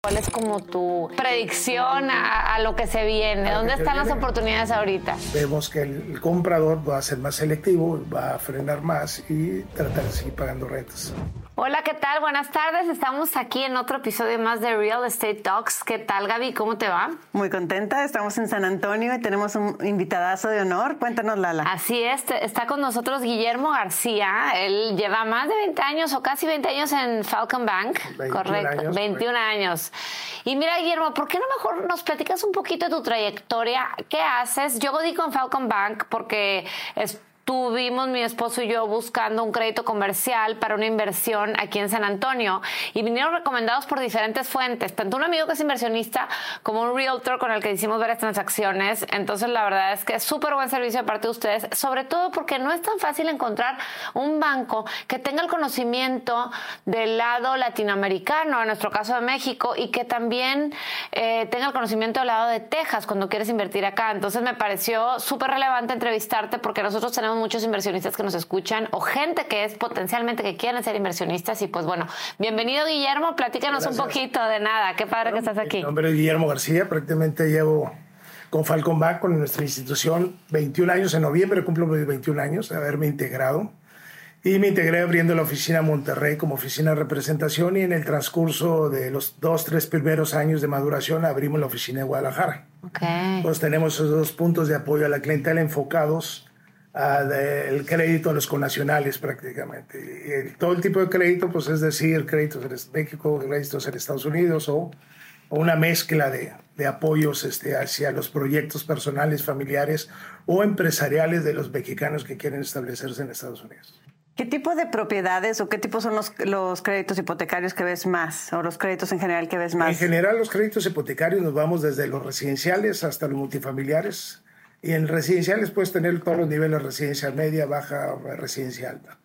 ¿Cuál es como tu predicción a, lo que se viene? ¿Dónde están las oportunidades ahorita? Vemos que el comprador va a ser más selectivo, va a frenar más y tratar de seguir pagando rentas. Hola, ¿qué tal? Buenas tardes. Estamos aquí en otro episodio más de Real Estate Talks. ¿Qué tal, Gaby? ¿Cómo te va? Muy contenta. Estamos en San Antonio y tenemos un invitadazo de honor. Cuéntanos, Lala. Así es. Está con nosotros Guillermo García. Él lleva más de 20 años o casi 20 años en Falcon Bank. 21 Correcto. años, 21 años. Y mira, Guillermo, ¿por qué no mejor nos platicas un poquito de tu trayectoria? ¿Qué haces? Yo digo en Falcon Bank porque es Tuvimos mi esposo y yo buscando un crédito comercial para una inversión aquí en San Antonio y vinieron recomendados por diferentes fuentes, tanto un amigo que es inversionista como un realtor con el que hicimos varias transacciones. Entonces la verdad es que es súper buen servicio de parte de ustedes, sobre todo porque no es tan fácil encontrar un banco que tenga el conocimiento del lado latinoamericano, en nuestro caso de México, y que también eh, tenga el conocimiento del lado de Texas cuando quieres invertir acá. Entonces me pareció súper relevante entrevistarte porque nosotros tenemos muchos inversionistas que nos escuchan o gente que es potencialmente que quieren ser inversionistas. Y pues bueno, bienvenido Guillermo, platícanos un poquito de nada. Qué padre que estás aquí. Mi nombre es Guillermo García, prácticamente llevo con Falcon Bank, con nuestra institución, 21 años en noviembre, cumplo mis 21 años de haberme integrado. Y me integré abriendo la oficina Monterrey como oficina de representación y en el transcurso de los dos, tres primeros años de maduración abrimos la oficina de Guadalajara. Okay. Entonces tenemos esos dos puntos de apoyo a la clientela enfocados el crédito a los conacionales prácticamente. Y todo el tipo de crédito, pues es decir, créditos en México, créditos en Estados Unidos o, o una mezcla de, de, apoyos este, hacia los proyectos personales, familiares o empresariales de los mexicanos que quieren establecerse en Estados Unidos. ¿Qué tipo de propiedades o qué tipo son los, los, créditos hipotecarios que ves más o los créditos en general que ves más? En general los créditos hipotecarios nos vamos desde los residenciales hasta los multifamiliares y en residenciales puedes tener todos los niveles, residencial media, baja, residencia alta.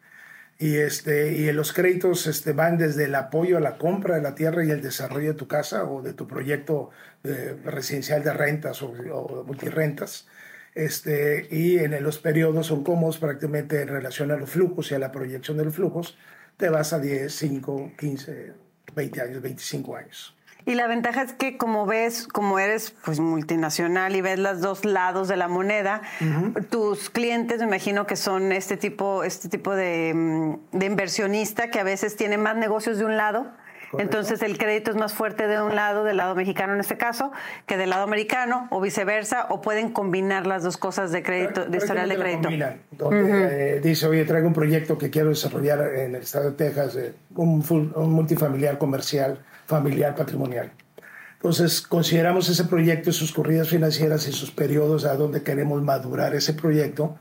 Y, este, y los créditos este, van desde el apoyo a la compra de la tierra y el desarrollo de tu casa o de tu proyecto de residencial de rentas o, o multirentas. Este, y en los periodos son cómodos prácticamente en relación a los flujos y a la proyección de los flujos, te vas a 10, 5, 15, 20 años, 25 años. Y la ventaja es que como ves, como eres pues multinacional y ves los dos lados de la moneda, tus clientes me imagino que son este tipo, este tipo de, mm, de, inversionista que a veces tiene más negocios de un lado. Entonces el crédito es más fuerte de un lado, del lado mexicano en este caso, que del lado americano o viceversa, o pueden combinar las dos cosas de crédito, de historial de crédito. Donde, eh, dice, oye, traigo un proyecto que quiero desarrollar en el estado de Texas, eh, un, un multifamiliar comercial familiar patrimonial. Entonces, consideramos ese proyecto y sus corridas financieras y sus periodos a donde queremos madurar ese proyecto,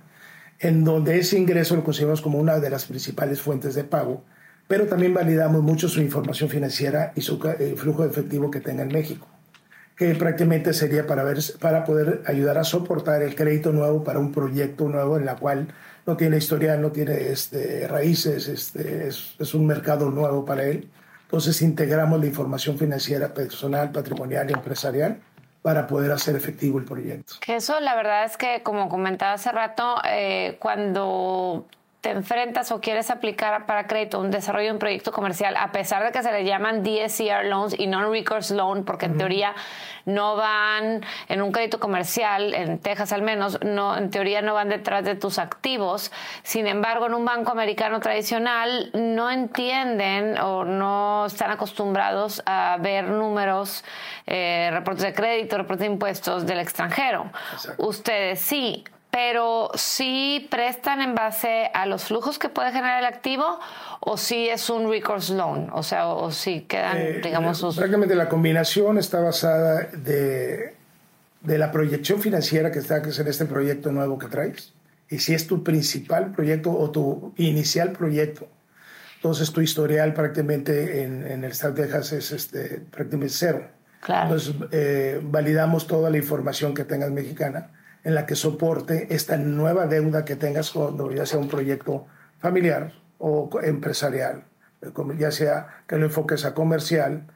en donde ese ingreso lo consideramos como una de las principales fuentes de pago, pero también validamos mucho su información financiera y su eh, flujo efectivo que tenga en México, que prácticamente sería para, ver, para poder ayudar a soportar el crédito nuevo para un proyecto nuevo en la cual no tiene historial, no tiene este, raíces, este, es, es un mercado nuevo para él entonces integramos la información financiera personal, patrimonial y empresarial para poder hacer efectivo el proyecto. Que eso la verdad es que, como comentaba hace rato, eh, cuando te enfrentas o quieres aplicar para crédito un desarrollo de un proyecto comercial, a pesar de que se le llaman DSCR loans y non-recourse loan, porque en teoría no van en un crédito comercial, en Texas al menos, no, en teoría no van detrás de tus activos. Sin embargo, en un banco americano tradicional no entienden o no están acostumbrados a ver números, eh, reportes de crédito, reportes de impuestos del extranjero. Ustedes sí pero sí prestan en base a los flujos que puede generar el activo o si es un recourse loan, o sea, o, si quedan, eh, digamos, sus... Prácticamente la combinación está basada de, de la proyección financiera que está que en este proyecto nuevo que traes y si es tu principal proyecto o tu inicial proyecto. Entonces tu historial prácticamente en, en el estado de Texas es este, prácticamente cero. Claro. Entonces eh, validamos toda la información que tengas mexicana en la que soporte esta nueva deuda que tengas cuando ya sea un proyecto familiar o empresarial, ya sea que lo enfoques a comercial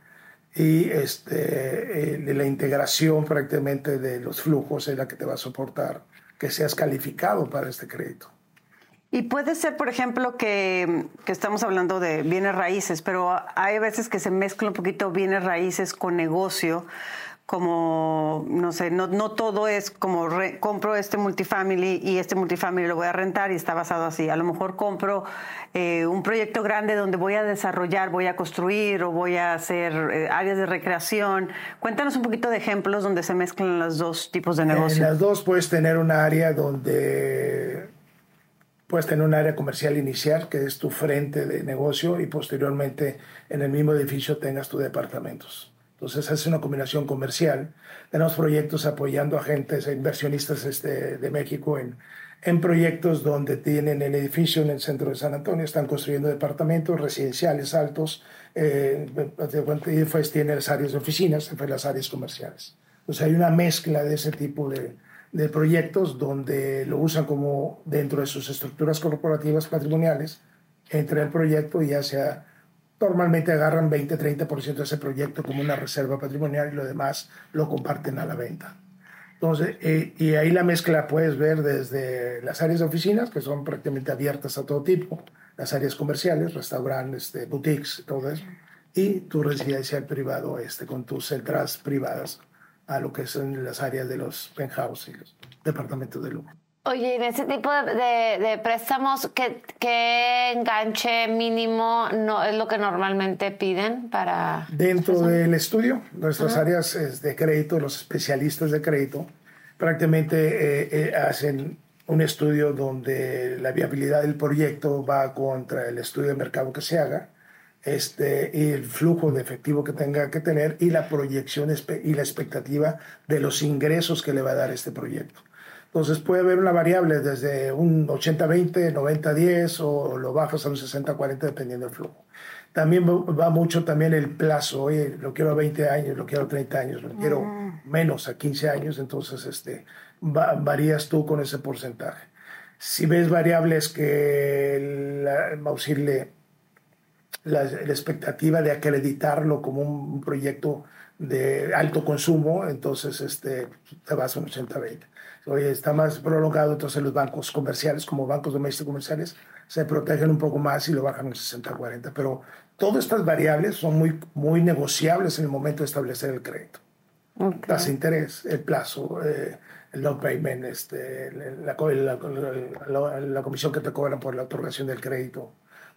y este, eh, la integración prácticamente de los flujos en la que te va a soportar que seas calificado para este crédito. Y puede ser, por ejemplo, que, que, estamos hablando de bienes raíces, pero hay veces que se mezcla un poquito bienes raíces con negocio como, no sé, no, no todo es como compro este multifamily y este multifamily lo voy a rentar y está basado así. A lo mejor compro eh, un proyecto grande donde voy a desarrollar, voy a construir o voy a hacer eh, áreas de recreación. Cuéntanos un poquito de ejemplos donde se mezclan los dos tipos de negocio. En las dos puedes tener un área donde puedes tener un área comercial inicial, que es tu frente de negocio, y posteriormente en el mismo edificio tengas tus departamentos. Entonces es una combinación comercial. Tenemos proyectos apoyando a agentes e inversionistas este, de México en, en proyectos donde tienen el edificio en el centro de San Antonio, están construyendo departamentos residenciales altos, eh, después tiene las áreas de oficinas, después las áreas comerciales. Entonces hay una mezcla de ese tipo de, de proyectos donde lo usan como dentro de sus estructuras corporativas patrimoniales, entre el proyecto y ya sea normalmente agarran 20-30% de ese proyecto como una reserva patrimonial y lo demás lo comparten a la venta. Entonces, eh, y ahí la mezcla puedes ver desde las áreas de oficinas, que son prácticamente abiertas a todo tipo, las áreas comerciales, restaurantes, este, boutiques, todo eso, y tu residencial privado este, con tus entradas privadas a lo que son las áreas de los penthouse y los departamentos de lujo. Oye, en ese tipo de, préstamos, ¿qué, enganche mínimo no es lo que normalmente piden para...? Dentro del estudio, nuestras áreas de crédito, los especialistas de crédito, prácticamente eh, eh, hacen un estudio donde la viabilidad del proyecto va contra el estudio de mercado que se haga, este, y el flujo de efectivo que tenga que tener y la proyección y la expectativa de los ingresos que le va a dar este proyecto. Entonces puede haber una variable desde un 80-20, 90-10 o lo bajas a un 60-40 dependiendo del flujo. También va mucho también el plazo, oye, lo quiero a 20 años, lo quiero a 30 años, lo quiero menos a 15 años, entonces este, varías tú con ese porcentaje. Si ves variables que la, decirle, la, la, expectativa de acreditarlo como un, proyecto de alto consumo, entonces este, te vas a un 80-20 oye, está más prolongado, entonces los bancos comerciales, como bancos domésticos comerciales, se protegen un poco más y lo bajan un 60-40. Pero todas estas variables son muy, muy negociables en el momento de establecer el crédito. Okay. Tasa de interés, el plazo, eh, el down payment, este, la, la, la, comisión que te cobran por la otorgación del crédito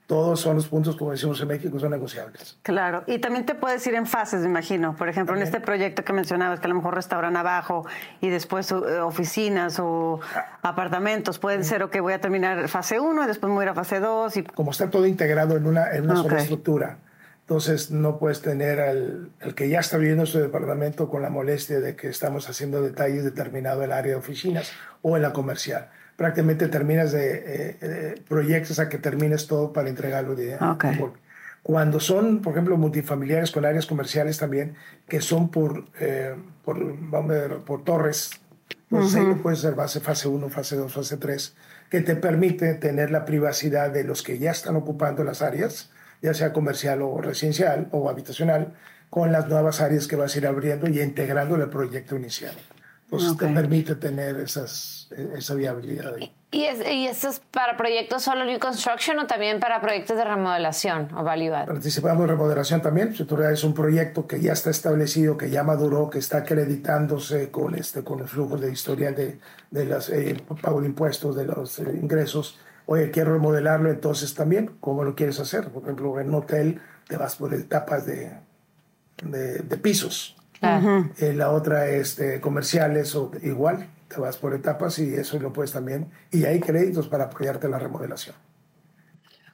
todos son los puntos, como decimos en México, son negociables. Claro, y también te puedes ir en fases, me imagino. Por ejemplo, en este proyecto que mencionabas, que a lo mejor restauran abajo y después eh, oficinas o apartamentos, pueden ser, ok, voy a terminar fase 1 y después voy a ir a fase 2. Y... Como está todo integrado en una, en una sola estructura, entonces no puedes tener al, el que ya está viviendo su departamento con la molestia de que estamos haciendo detalles determinados en el área de oficinas o en la comercial. Prácticamente terminas de, eh, proyectos a que termines todo para entregarlo. De, Cuando son, por ejemplo, multifamiliares con áreas comerciales también, que son por, eh, por, vamos a por torres, pues uh puede ser base fase 1, fase 2, fase 3, que te permite tener la privacidad de los que ya están ocupando las áreas, ya sea comercial o residencial o habitacional, con las nuevas áreas que vas a ir abriendo y integrando el proyecto inicial. Pues te permite tener esas, esa viabilidad. ¿Y, es, ¿Y esto es para proyectos solo New Construction o también para proyectos de remodelación o value Participamos en remodelación también. Si tú es un proyecto que ya está establecido, que ya maduró, que está acreditándose con, este, con el flujo de historial de, de los eh, pago de impuestos, de los eh, ingresos, oye, quiero remodelarlo, entonces también, ¿cómo lo quieres hacer? Por ejemplo, en un hotel te vas por etapas de, de, de pisos eh, la otra es de comerciales o igual, te vas por etapas y eso lo puedes también. Y hay créditos para apoyarte en la remodelación.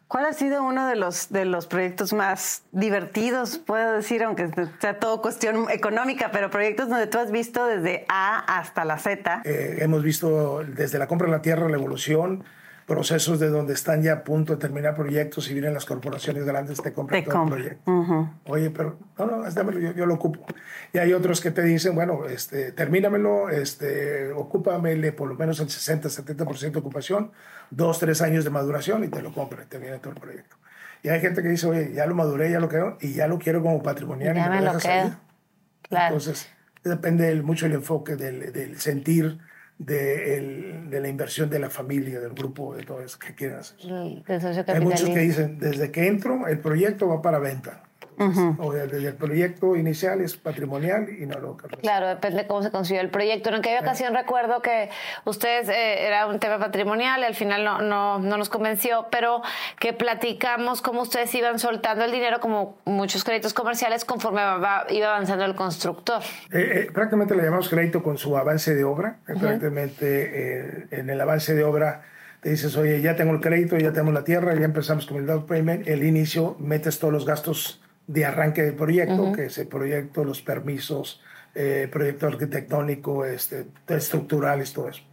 ¿Cuál ha sido uno de los, de los proyectos más divertidos, puedo decir, aunque sea todo cuestión económica, pero proyectos donde tú has visto desde A hasta la Z? Eh, hemos visto desde la compra de la tierra, la evolución, procesos de donde están ya a punto de terminar proyectos y vienen las corporaciones grandes te compran todo el proyecto. Oye, pero no, no, dámelo, yo, yo, lo ocupo. Y hay otros que te dicen, bueno, este, termínamelo, este, ocúpamele por lo menos el 60, 70% de ocupación, dos, tres años de maduración y te lo compra y te viene todo el proyecto. Y hay gente que dice, oye, ya lo maduré, ya lo quiero y ya lo quiero como patrimonial. Ya y me, lo quedo. Claro. Entonces, depende mucho el enfoque del, del sentir de, de, la inversión de la familia, del grupo, de todo eso que quieren hacer. Hay muchos que dicen, desde que entro, el proyecto va para venta. O desde el proyecto inicial es patrimonial y no lo Claro, depende de cómo se consiguió el proyecto. En aquella ocasión recuerdo que ustedes eh, era un tema patrimonial y al final no, no, no, nos convenció, pero que platicamos cómo ustedes iban soltando el dinero como muchos créditos comerciales conforme iba avanzando el constructor. Eh, eh, prácticamente le llamamos crédito con su avance de obra. Prácticamente en el avance de obra te dices, oye, ya tengo el crédito, ya tenemos la tierra, ya empezamos con el down payment, el inicio, metes todos los gastos de arranque del proyecto, que es el proyecto, los permisos, eh, proyecto arquitectónico, este, estructurales, todo eso.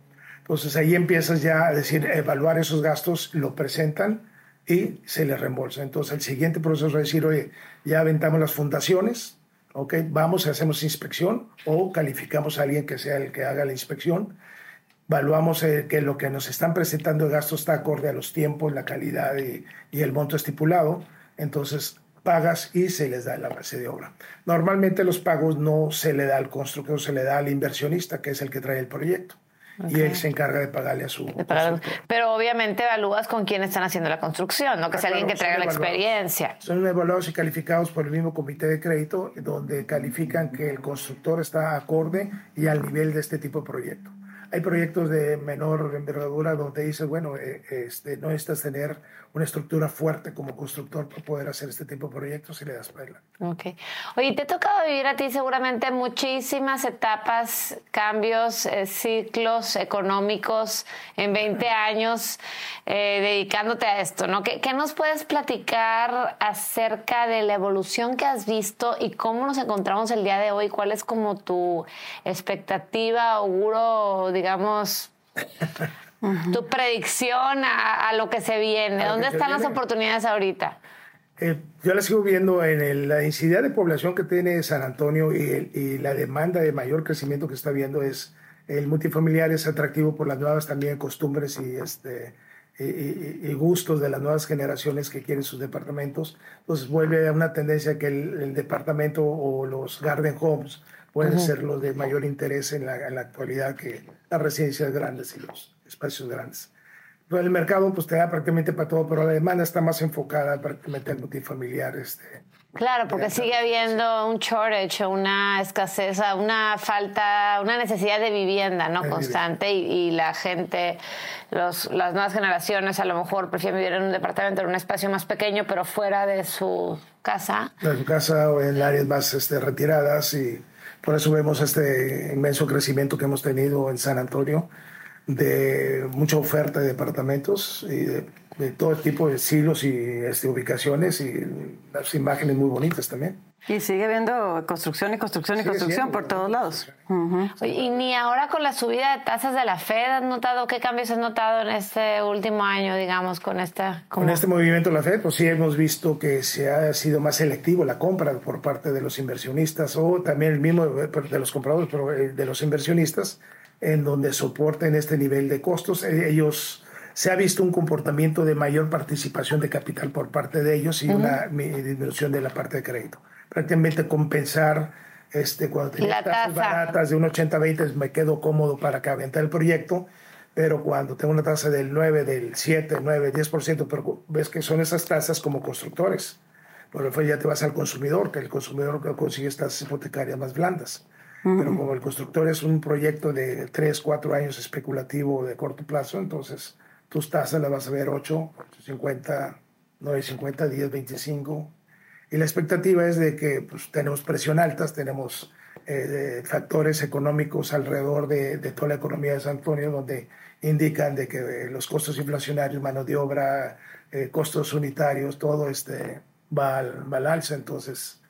Entonces ahí empiezas ya a decir, evaluar esos gastos, lo presentan y se les reembolsa. Entonces el siguiente proceso es decir, oye, ya aventamos las fundaciones, ok, vamos, hacemos inspección o calificamos a alguien que sea el que haga la inspección, evaluamos eh, que lo que nos están presentando de gastos está acorde a los tiempos, la calidad y, y el monto estipulado. Entonces pagas y se les da la base de obra. Normalmente los pagos no se le da al constructor, se le da al inversionista, que es el que trae el proyecto. Y él se encarga de pagarle a su. pero obviamente evalúas con quién están haciendo la construcción, no que sea alguien que traiga la experiencia. Son evaluados y calificados por el mismo comité de crédito, donde califican que el constructor está acorde y al nivel de este tipo de proyecto. Hay proyectos de menor envergadura donde dices, bueno, eh, este, no necesitas tener una estructura fuerte como constructor para poder hacer este tipo de proyectos y le das para Ok. Oye, te ha tocado vivir a ti seguramente muchísimas etapas, cambios, eh, ciclos económicos en 20 años eh, dedicándote a esto, ¿no? ¿Qué, ¿Qué nos puedes platicar acerca de la evolución que has visto y cómo nos encontramos el día de hoy? ¿Cuál es como tu expectativa, auguro, digamos... tu predicción a, lo que se viene. ¿Dónde están las oportunidades ahorita? Eh, yo la sigo viendo en la densidad de población que tiene San Antonio y, la demanda de mayor crecimiento que está viendo es el multifamiliar es atractivo por las nuevas también costumbres y este y, gustos de las nuevas generaciones que quieren sus departamentos. Entonces vuelve a una tendencia que el, departamento o los garden homes pueden ser los de mayor interés en la, en la actualidad que las residencias grandes y los espacios grandes. el mercado pues te da prácticamente para todo, pero la demanda está más enfocada prácticamente en multifamiliar. Este, claro, porque sigue habiendo un shortage, una escasez, una falta, una necesidad de vivienda no constante y, la gente, los, las nuevas generaciones a lo mejor prefieren vivir en un departamento, en un espacio más pequeño, pero fuera de su casa. De su casa o en áreas más este, retiradas y por eso vemos este inmenso crecimiento que hemos tenido en San Antonio de mucha oferta de departamentos y de, todo tipo de estilos y este, ubicaciones y las imágenes muy bonitas también. Y sigue habiendo construcción y construcción y construcción por todos lados. Y ni ahora con la subida de tasas de la Fed, ¿has notado qué cambios has notado en este último año, digamos, con esta... Con este movimiento de la Fed, pues sí hemos visto que se ha sido más selectivo la compra por parte de los inversionistas o también el mismo de los compradores, pero eh, de los inversionistas en donde soporten este nivel de costos. Eh, ellos se ha visto un comportamiento de mayor participación de capital por parte de ellos y una disminución de la parte de crédito. Prácticamente compensar este, cuando tenía tasas baratas de un 80-20 me quedo cómodo para que aventar el proyecto, pero cuando tengo una tasa del 9, del 7, 9, 10%, pero ves que son esas tasas como constructores. Por eso ya te vas al consumidor, que el consumidor consigue estas hipotecarias más blandas. Pero como el constructor es un proyecto de 3, 4 años especulativo de corto plazo, entonces tus tasas las vas a ver 8, 50, 950, 10, 25. Y la expectativa es de que pues, tenemos presión altas, tenemos eh, factores económicos alrededor de, de, toda la economía de San Antonio donde indican de que los costos inflacionarios, mano de obra, eh, costos unitarios, todo este va al, va al alza. Entonces,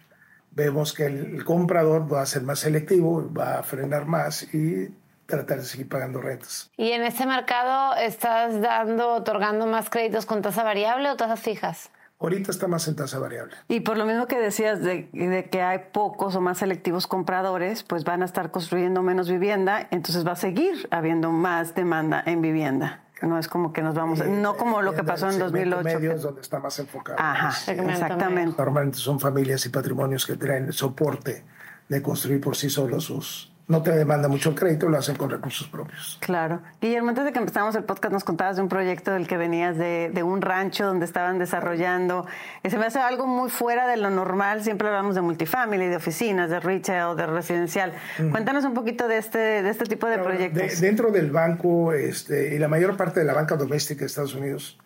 vemos que el comprador va a ser más selectivo, va a frenar más y tratar de seguir pagando rentas. ¿Y en este mercado estás dando, otorgando más créditos con tasa variable o tasas fijas? Ahorita está más en tasa variable. Y por lo mismo que decías de, de, que hay pocos o más selectivos compradores, pues van a estar construyendo menos vivienda, entonces va a seguir habiendo más demanda en vivienda. No es como que nos vamos, no como lo que pasó en 2008. medios donde está más enfocado. Ajá, exactamente. Normalmente son familias y patrimonios que traen soporte de construir por sí solos sus, no te demanda mucho el crédito, lo hacen con recursos propios. Claro. Guillermo, antes de que empezamos el podcast nos contabas de un proyecto del que venías de, de un rancho donde estaban desarrollando. Se me hace algo muy fuera de lo normal. Siempre hablamos de multifamily, de oficinas, de retail, de residencial. Cuéntanos un poquito de este, de este tipo de proyectos. dentro del banco este, y la mayor parte de la banca doméstica de Estados Unidos,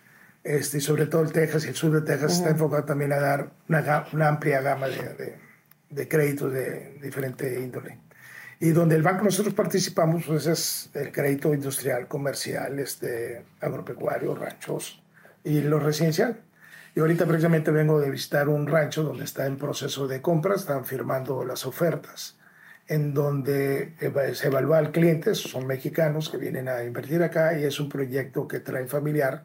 este, y sobre todo el Texas y el sur de Texas, está enfocado también a dar una, una amplia gama de, de, de créditos de diferente índole. Y donde el banco nosotros participamos, pues es el crédito industrial, comercial, este, agropecuario, ranchos y lo residencial. Y ahorita precisamente vengo de visitar un rancho donde está en proceso de compra, están firmando las ofertas, en donde se evalúa al cliente, son mexicanos que vienen a invertir acá y es un proyecto que trae familiar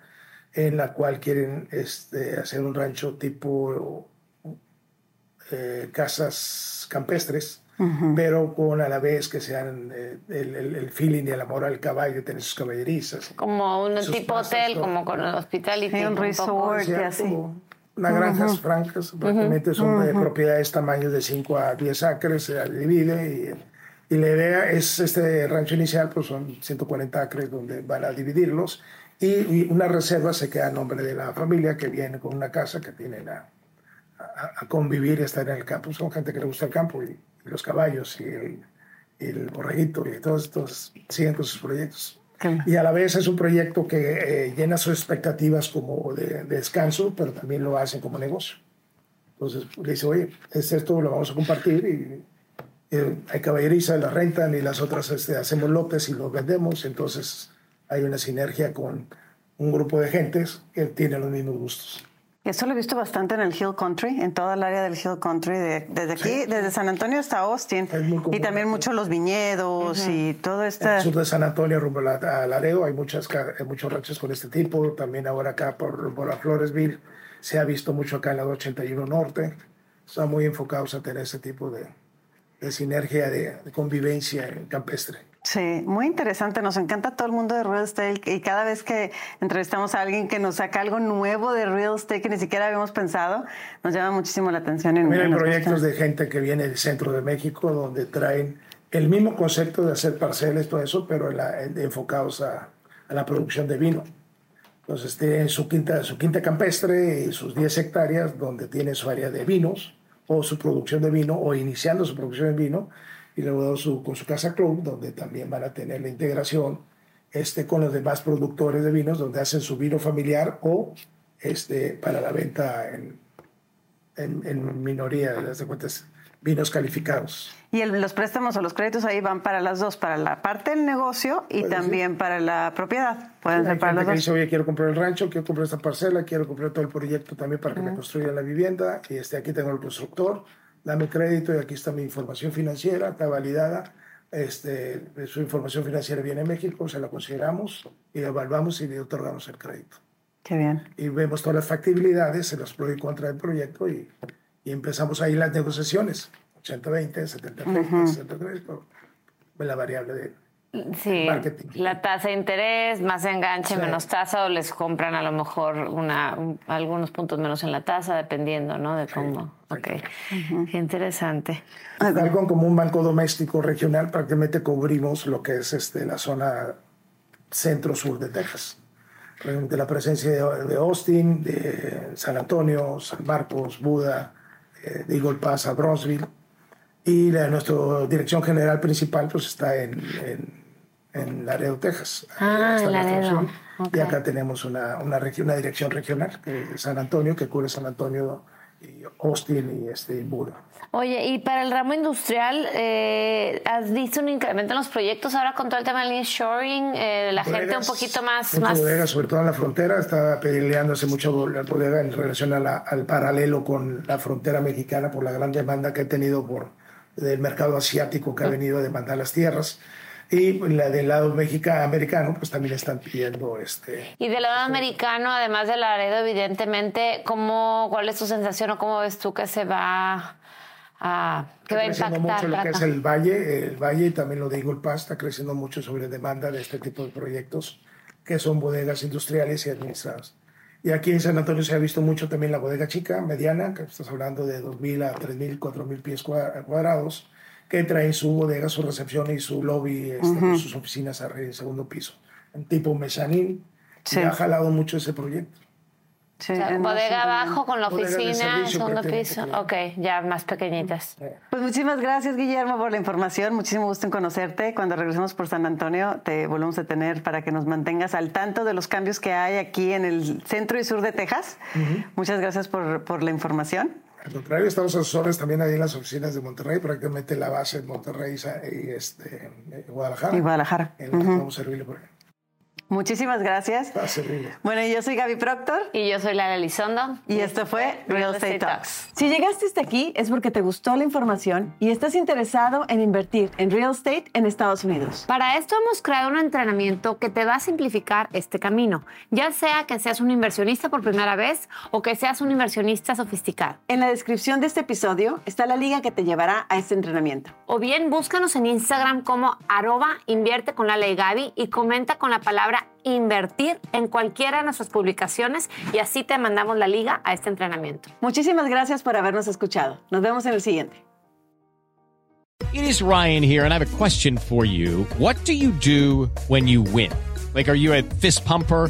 en la cual quieren este, hacer un rancho tipo eh, casas campestres pero con a la vez que sean eh, el, el, feeling y el amor al caballo, tener sus caballerizas. Como un tipo hotel, como con el hospital y un resort y así. Unas granjas francas, prácticamente son de propiedades tamaños de 5 a 10 acres, se divide y, y, la idea es, este rancho inicial, pues son 140 acres donde van a dividirlos y, una reserva se queda a nombre de la familia que viene con una casa que tienen a, a, convivir y estar en el campo. Son gente que le gusta el campo y los caballos y el, el borreguito y todos estos siguen con sus proyectos. Y a la vez es un proyecto que eh, llena sus expectativas como de, descanso, pero también lo hacen como negocio. Entonces le dice, oye, es esto, lo vamos a compartir y, hay caballeriza, la rentan y las otras este, hacemos lotes y los vendemos. Entonces hay una sinergia con un grupo de gentes que tienen los mismos gustos. Eso lo he visto bastante en el Hill Country, en toda el área del Hill Country, desde aquí, desde San Antonio hasta Austin. Y también mucho los viñedos y todo esto. En el sur de San Antonio, rumbo a Laredo, hay muchas, muchos ranchos con este tipo. También ahora acá por, por la Floresville se ha visto mucho acá en la 81 Norte. Están muy enfocados a tener ese tipo de, de sinergia, de, de convivencia campestre. Sí, muy interesante. Nos encanta todo el mundo de real estate y cada vez que entrevistamos a alguien que nos saca algo nuevo de real estate que ni siquiera habíamos pensado, nos llama muchísimo la atención. En, Mira, hay proyectos de gente que viene del centro de México donde traen el mismo concepto de hacer parcelas, todo eso, pero enfocados a, la producción de vino. Entonces tienen su quinta, su quinta campestre y sus 10 hectáreas donde tiene su área de vinos o su producción de vino o iniciando su producción de vino y luego su, con su casa club, donde también van a tener la integración este, con los demás productores de vinos, donde hacen su vino familiar o este, para la venta en, en, en minoría, de cuentas, vinos calificados. Y los préstamos o los créditos ahí van para las dos, para la parte del negocio y también para la propiedad. Pueden ser para las dos. Dice, oye, quiero comprar el rancho, quiero comprar esta parcela, quiero comprar todo el proyecto también para que me construyan la vivienda. Y este, aquí tengo el constructor dame crédito y aquí está mi información financiera, está validada. Este, su información financiera viene a México, se la consideramos y evaluamos y le otorgamos el crédito. Qué bien. Y vemos todas las factibilidades, se los pro y contra del proyecto y, y empezamos ahí las negociaciones. 80-20, 70-30, 63, la variable de, Sí, la tasa de interés, más enganche, menos tasa, o les compran a lo mejor una, algunos puntos menos en la tasa, dependiendo, ¿no? De cómo. ok, qué interesante. Algo como un banco doméstico regional, prácticamente cubrimos lo que es este, la zona centro-sur de Texas. Realmente la presencia de, Austin, de San Antonio, San Marcos, Buda, eh, de Eagle Pass a Bronzeville. Y la, nuestra dirección general principal pues está en en Laredo, Texas. Ah, en Laredo. Y acá tenemos una, una, una dirección regional, San Antonio, que cubre San Antonio, y Austin y este, Buda. Oye, y para el ramo industrial, eh, ¿has visto un incremento en los proyectos ahora con todo el tema del nearshoring? Eh, la gente un poquito más... más... Bodega, sobre todo en la frontera, está peleándose mucho la bodega en relación al paralelo con la frontera mexicana por la gran demanda que ha tenido por del mercado asiático que ha venido a demandar las tierras. Y la del lado mexicano, americano, pues también están pidiendo este... Y del lado americano, además del Laredo, evidentemente, ¿cómo, ¿cuál es tu sensación o cómo ves tú que se va a... que va a impactar? mucho lo que es el Valle, el Valle y también lo de Eagle Pass está creciendo mucho sobre demanda de este tipo de proyectos, que son bodegas industriales y administradas. Y aquí en San Antonio se ha visto mucho también la bodega chica, mediana, que estás hablando de 2.000 a 3.000, 4.000 pies cuadrados, que trae su bodega, su recepción y su lobby, este, con sus oficinas arriba en el segundo piso. En tipo mezanín. Sí. Y ha jalado mucho ese proyecto. Sí, O sea, bodega abajo con la oficina, segundo piso. Ok, ya más pequeñitas. Pues muchísimas gracias, Guillermo, por la información. Muchísimo gusto en conocerte. Cuando regresemos por San Antonio, te volvemos a tener para que nos mantengas al tanto de los cambios que hay aquí en el centro y sur de Texas. Muchas gracias por, por la información. Al contrario, estamos asesores también ahí en las oficinas de Monterrey, prácticamente la base en Monterrey y este, Guadalajara. Y Guadalajara. En la que vamos a servirle por ahí. Muchísimas gracias. Bueno, yo soy Gaby Proctor. Y yo soy Lara Elizondo. Y esto fue Real Estate Talks. Si llegaste hasta aquí es porque te gustó la información y estás interesado en invertir en real estate en Estados Unidos. Para esto hemos creado un entrenamiento que te va a simplificar este camino, ya sea que seas un inversionista por primera vez o que seas un inversionista sofisticado. En la descripción de este episodio está la liga que te llevará a este entrenamiento. O bien búscanos en Instagram como arroba invierte con la ley Gaby y comenta con la palabra invertir en cualquiera de nuestras publicaciones y así te mandamos la liga a este entrenamiento. Muchísimas gracias por habernos escuchado. Nos vemos en el siguiente. It is Ryan here, and I have a question for you. What do you do when you win? Like, are you a fist pumper?